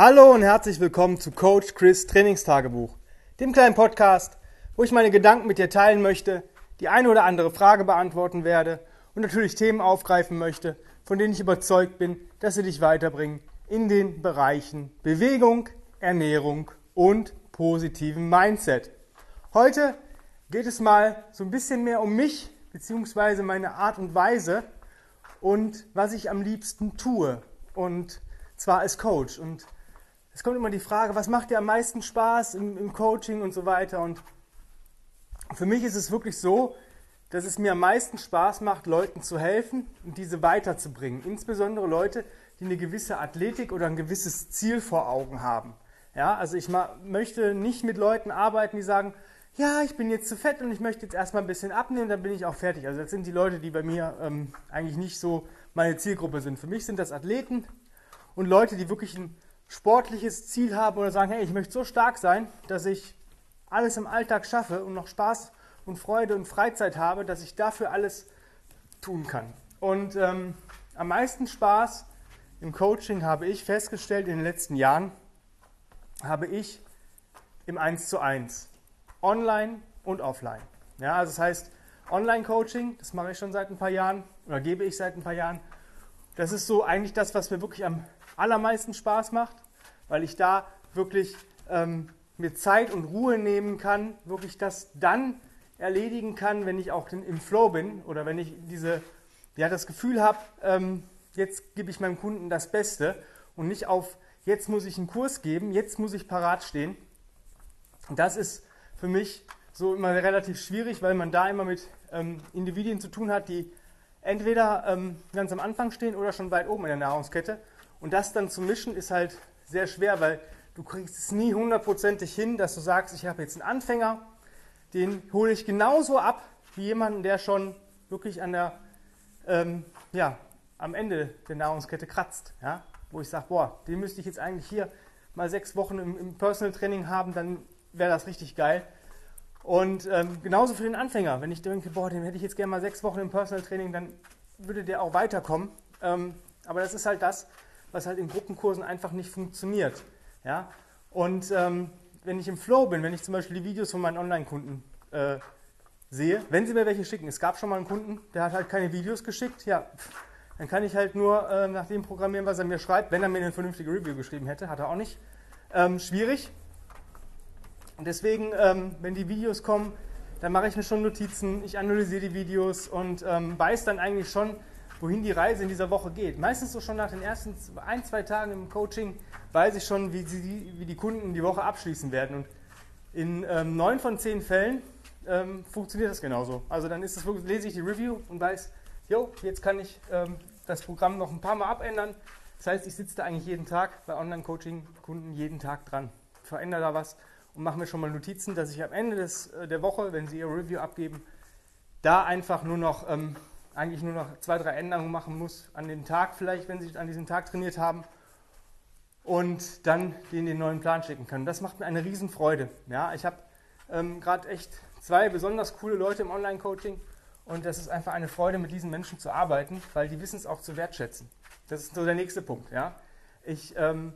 Hallo und herzlich willkommen zu Coach Chris Trainingstagebuch, dem kleinen Podcast, wo ich meine Gedanken mit dir teilen möchte, die eine oder andere Frage beantworten werde und natürlich Themen aufgreifen möchte, von denen ich überzeugt bin, dass sie dich weiterbringen in den Bereichen Bewegung, Ernährung und positiven Mindset. Heute geht es mal so ein bisschen mehr um mich bzw. meine Art und Weise und was ich am liebsten tue und zwar als Coach und es kommt immer die Frage, was macht dir am meisten Spaß im, im Coaching und so weiter. Und für mich ist es wirklich so, dass es mir am meisten Spaß macht, Leuten zu helfen und diese weiterzubringen. Insbesondere Leute, die eine gewisse Athletik oder ein gewisses Ziel vor Augen haben. Ja, also ich möchte nicht mit Leuten arbeiten, die sagen, ja, ich bin jetzt zu fett und ich möchte jetzt erstmal ein bisschen abnehmen, dann bin ich auch fertig. Also das sind die Leute, die bei mir ähm, eigentlich nicht so meine Zielgruppe sind. Für mich sind das Athleten und Leute, die wirklich ein sportliches Ziel haben oder sagen, hey, ich möchte so stark sein, dass ich alles im Alltag schaffe und noch Spaß und Freude und Freizeit habe, dass ich dafür alles tun kann. Und ähm, am meisten Spaß im Coaching habe ich festgestellt in den letzten Jahren, habe ich im 1 zu 1, online und offline. Ja, also das heißt, Online-Coaching, das mache ich schon seit ein paar Jahren oder gebe ich seit ein paar Jahren. Das ist so eigentlich das, was mir wirklich am allermeisten Spaß macht, weil ich da wirklich ähm, mir Zeit und Ruhe nehmen kann, wirklich das dann erledigen kann, wenn ich auch im Flow bin oder wenn ich diese, ja, das Gefühl habe, ähm, jetzt gebe ich meinem Kunden das Beste und nicht auf, jetzt muss ich einen Kurs geben, jetzt muss ich parat stehen. Das ist für mich so immer relativ schwierig, weil man da immer mit ähm, Individuen zu tun hat, die entweder ähm, ganz am Anfang stehen oder schon weit oben in der Nahrungskette und das dann zu mischen ist halt sehr schwer, weil du kriegst es nie hundertprozentig hin, dass du sagst, ich habe jetzt einen Anfänger, den hole ich genauso ab wie jemanden, der schon wirklich an der, ähm, ja, am Ende der Nahrungskette kratzt. Ja? Wo ich sage, boah, den müsste ich jetzt eigentlich hier mal sechs Wochen im, im Personal Training haben, dann wäre das richtig geil. Und ähm, genauso für den Anfänger, wenn ich denke, boah, den hätte ich jetzt gerne mal sechs Wochen im Personal Training, dann würde der auch weiterkommen. Ähm, aber das ist halt das, was halt in Gruppenkursen einfach nicht funktioniert. Ja? Und ähm, wenn ich im Flow bin, wenn ich zum Beispiel die Videos von meinen Online-Kunden äh, sehe, wenn sie mir welche schicken, es gab schon mal einen Kunden, der hat halt keine Videos geschickt, ja, dann kann ich halt nur äh, nach dem programmieren, was er mir schreibt, wenn er mir eine vernünftige Review geschrieben hätte, hat er auch nicht. Ähm, schwierig. Und deswegen, ähm, wenn die Videos kommen, dann mache ich mir schon Notizen, ich analysiere die Videos und ähm, weiß dann eigentlich schon, wohin die Reise in dieser Woche geht. Meistens so schon nach den ersten ein, zwei Tagen im Coaching weiß ich schon, wie, sie, wie die Kunden die Woche abschließen werden. Und in ähm, neun von zehn Fällen ähm, funktioniert das genauso. Also dann ist wirklich, lese ich die Review und weiß, jo, jetzt kann ich ähm, das Programm noch ein paar Mal abändern. Das heißt, ich sitze da eigentlich jeden Tag bei Online-Coaching-Kunden jeden Tag dran, verändere da was und mache mir schon mal Notizen, dass ich am Ende des, äh, der Woche, wenn sie ihr Review abgeben, da einfach nur noch ähm, eigentlich nur noch zwei, drei Änderungen machen muss an dem Tag vielleicht, wenn sie an diesem Tag trainiert haben und dann denen den neuen Plan schicken können. Das macht mir eine Riesenfreude. Ja, ich habe ähm, gerade echt zwei besonders coole Leute im Online-Coaching und das ist einfach eine Freude, mit diesen Menschen zu arbeiten, weil die wissen es auch zu wertschätzen. Das ist so der nächste Punkt. Ja. Ich ähm,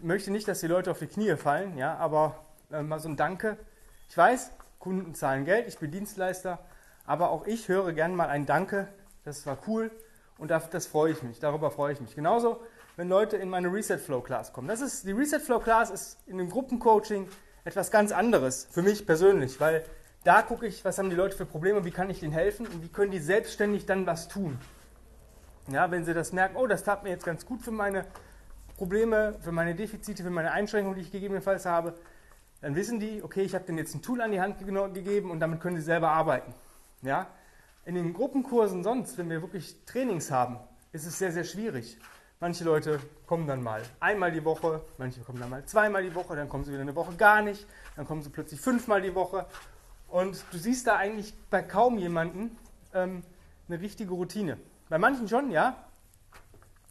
möchte nicht, dass die Leute auf die Knie fallen, ja, aber äh, mal so ein Danke. Ich weiß, Kunden zahlen Geld, ich bin Dienstleister, aber auch ich höre gerne mal ein Danke, das war cool und das, das freue ich mich, darüber freue ich mich. Genauso, wenn Leute in meine Reset Flow Class kommen. Das ist, die Reset Flow Class ist in dem Gruppencoaching etwas ganz anderes für mich persönlich, weil da gucke ich, was haben die Leute für Probleme, wie kann ich denen helfen und wie können die selbstständig dann was tun. Ja, wenn sie das merken, oh, das tat mir jetzt ganz gut für meine Probleme, für meine Defizite, für meine Einschränkungen, die ich gegebenenfalls habe, dann wissen die, okay, ich habe denen jetzt ein Tool an die Hand gegeben und damit können sie selber arbeiten. Ja? In den Gruppenkursen sonst, wenn wir wirklich Trainings haben, ist es sehr, sehr schwierig. Manche Leute kommen dann mal einmal die Woche, manche kommen dann mal zweimal die Woche, dann kommen sie wieder eine Woche gar nicht, dann kommen sie plötzlich fünfmal die Woche. Und du siehst da eigentlich bei kaum jemanden ähm, eine richtige Routine. Bei manchen schon, ja,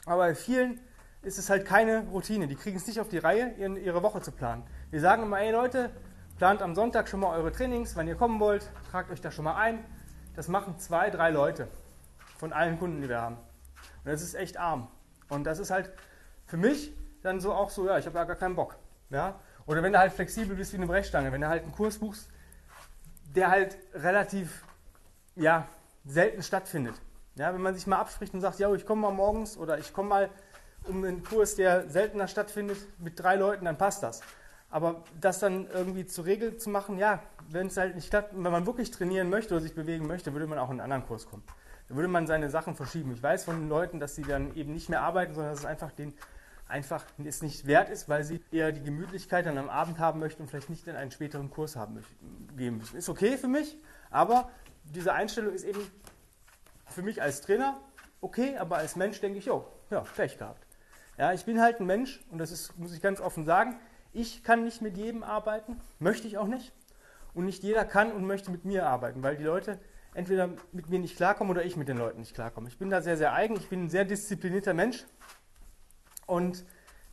aber bei vielen ist es halt keine Routine. Die kriegen es nicht auf die Reihe, ihre Woche zu planen. Wir sagen immer, ey Leute, plant am Sonntag schon mal eure Trainings, wenn ihr kommen wollt, tragt euch da schon mal ein, das machen zwei, drei Leute von allen Kunden, die wir haben. Und das ist echt arm. Und das ist halt für mich dann so auch so, ja, ich habe ja gar keinen Bock. Ja? Oder wenn du halt flexibel bist wie eine Brechstange, wenn du halt einen Kurs buchst, der halt relativ ja, selten stattfindet. Ja, wenn man sich mal abspricht und sagt, ja, ich komme mal morgens oder ich komme mal um einen Kurs, der seltener stattfindet, mit drei Leuten, dann passt das. Aber das dann irgendwie zur Regel zu machen, ja, wenn es halt nicht klappt, wenn man wirklich trainieren möchte oder sich bewegen möchte, würde man auch in einen anderen Kurs kommen. Da würde man seine Sachen verschieben. Ich weiß von den Leuten, dass sie dann eben nicht mehr arbeiten, sondern dass es einfach den einfach es nicht wert ist, weil sie eher die Gemütlichkeit dann am Abend haben möchten und vielleicht nicht in einen späteren Kurs haben möchten, müssen. Ist okay für mich, aber diese Einstellung ist eben für mich als Trainer okay, aber als Mensch denke ich, oh, ja, Pech gehabt. Ja, ich bin halt ein Mensch und das ist, muss ich ganz offen sagen, ich kann nicht mit jedem arbeiten, möchte ich auch nicht. Und nicht jeder kann und möchte mit mir arbeiten, weil die Leute entweder mit mir nicht klarkommen oder ich mit den Leuten nicht klarkomme. Ich bin da sehr, sehr eigen, ich bin ein sehr disziplinierter Mensch und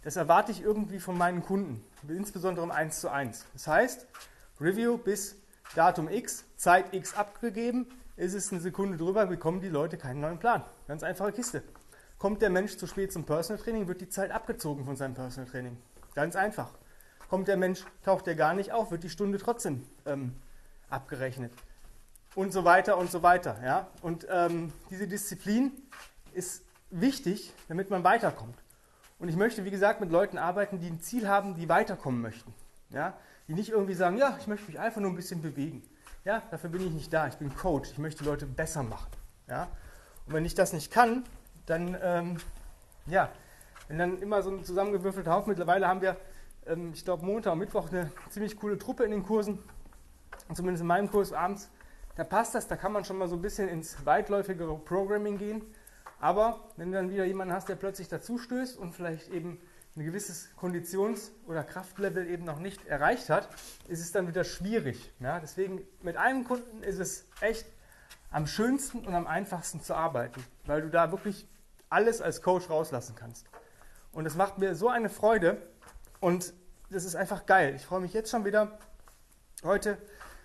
das erwarte ich irgendwie von meinen Kunden, insbesondere im 1 zu 1. Das heißt, Review bis Datum X, Zeit X abgegeben, ist es eine Sekunde drüber, bekommen die Leute keinen neuen Plan. Ganz einfache Kiste. Kommt der Mensch zu spät zum Personal Training, wird die Zeit abgezogen von seinem Personal Training. Ganz einfach. Kommt der Mensch, taucht der gar nicht auf, wird die Stunde trotzdem ähm, abgerechnet. Und so weiter und so weiter. Ja? Und ähm, diese Disziplin ist wichtig, damit man weiterkommt. Und ich möchte, wie gesagt, mit Leuten arbeiten, die ein Ziel haben, die weiterkommen möchten. Ja? Die nicht irgendwie sagen, ja, ich möchte mich einfach nur ein bisschen bewegen. Ja, dafür bin ich nicht da. Ich bin Coach. Ich möchte Leute besser machen. Ja? Und wenn ich das nicht kann, dann, ähm, ja, wenn dann immer so ein zusammengewürfelter Haufen, mittlerweile haben wir, ähm, ich glaube, Montag und Mittwoch eine ziemlich coole Truppe in den Kursen, zumindest in meinem Kurs abends, da passt das, da kann man schon mal so ein bisschen ins weitläufigere Programming gehen. Aber wenn du dann wieder jemanden hast, der plötzlich dazu stößt und vielleicht eben ein gewisses Konditions- oder Kraftlevel eben noch nicht erreicht hat, ist es dann wieder schwierig. Ja, deswegen mit einem Kunden ist es echt am schönsten und am einfachsten zu arbeiten, weil du da wirklich alles als Coach rauslassen kannst. Und es macht mir so eine Freude und das ist einfach geil. Ich freue mich jetzt schon wieder, heute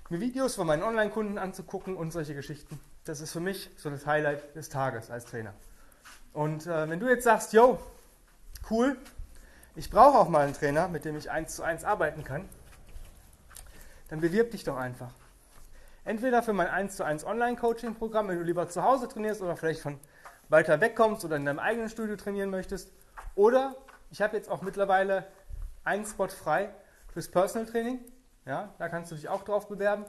mir Videos von meinen Online-Kunden anzugucken und solche Geschichten. Das ist für mich so das Highlight des Tages als Trainer. Und äh, wenn du jetzt sagst, yo, cool, ich brauche auch mal einen Trainer, mit dem ich eins zu eins arbeiten kann, dann bewirb dich doch einfach. Entweder für mein 1 zu 1 Online-Coaching-Programm, wenn du lieber zu Hause trainierst oder vielleicht von weiter weg kommst oder in deinem eigenen Studio trainieren möchtest. Oder ich habe jetzt auch mittlerweile einen Spot frei fürs Personal Training. Ja, da kannst du dich auch drauf bewerben.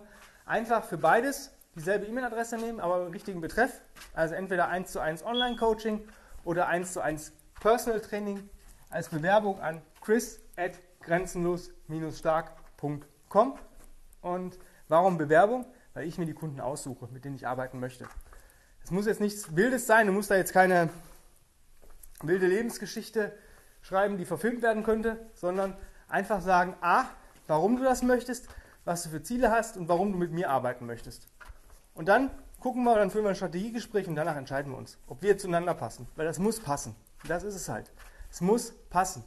Einfach für beides dieselbe E-Mail-Adresse nehmen, aber einen richtigen Betreff. Also entweder 1 zu 1 Online-Coaching oder 1 zu 1 Personal Training als Bewerbung an chris at grenzenlos-stark.com. Und warum Bewerbung? Weil ich mir die Kunden aussuche, mit denen ich arbeiten möchte. Es muss jetzt nichts Wildes sein, du musst da jetzt keine wilde Lebensgeschichte schreiben, die verfilmt werden könnte, sondern einfach sagen, a, warum du das möchtest, was du für Ziele hast und warum du mit mir arbeiten möchtest. Und dann gucken wir, dann führen wir ein Strategiegespräch und danach entscheiden wir uns, ob wir zueinander passen. Weil das muss passen. Das ist es halt. Es muss passen.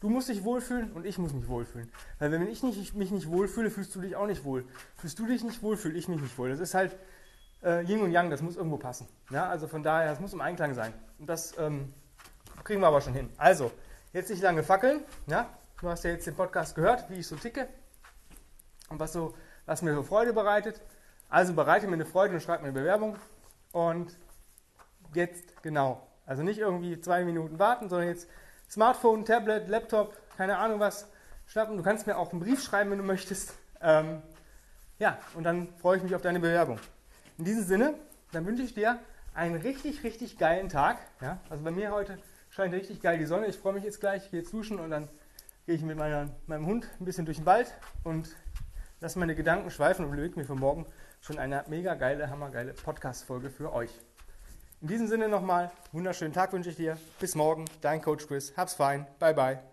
Du musst dich wohlfühlen und ich muss mich wohlfühlen. Weil wenn ich nicht, mich nicht wohlfühle, fühlst du dich auch nicht wohl. Fühlst du dich nicht wohl, fühle ich mich nicht wohl. Das ist halt äh, Yin und Yang, das muss irgendwo passen. Ja, also von daher, das muss im Einklang sein. Und das ähm, kriegen wir aber schon hin. Also, jetzt nicht lange fackeln. Ja? Du hast ja jetzt den Podcast gehört, wie ich so ticke und was, so, was mir so Freude bereitet. Also bereite mir eine Freude und schreib mir eine Bewerbung. Und jetzt genau. Also nicht irgendwie zwei Minuten warten, sondern jetzt Smartphone, Tablet, Laptop, keine Ahnung was schnappen. Du kannst mir auch einen Brief schreiben, wenn du möchtest. Ähm, ja, und dann freue ich mich auf deine Bewerbung. In diesem Sinne, dann wünsche ich dir einen richtig, richtig geilen Tag. Ja, also bei mir heute scheint richtig geil die Sonne. Ich freue mich jetzt gleich, gehe jetzt duschen und dann gehe ich mit meiner, meinem Hund ein bisschen durch den Wald und lasse meine Gedanken schweifen und überlege mir für morgen schon eine mega geile, hammergeile Podcast-Folge für euch. In diesem Sinne nochmal, wunderschönen Tag wünsche ich dir. Bis morgen, dein Coach Chris. Hab's fein. Bye, bye.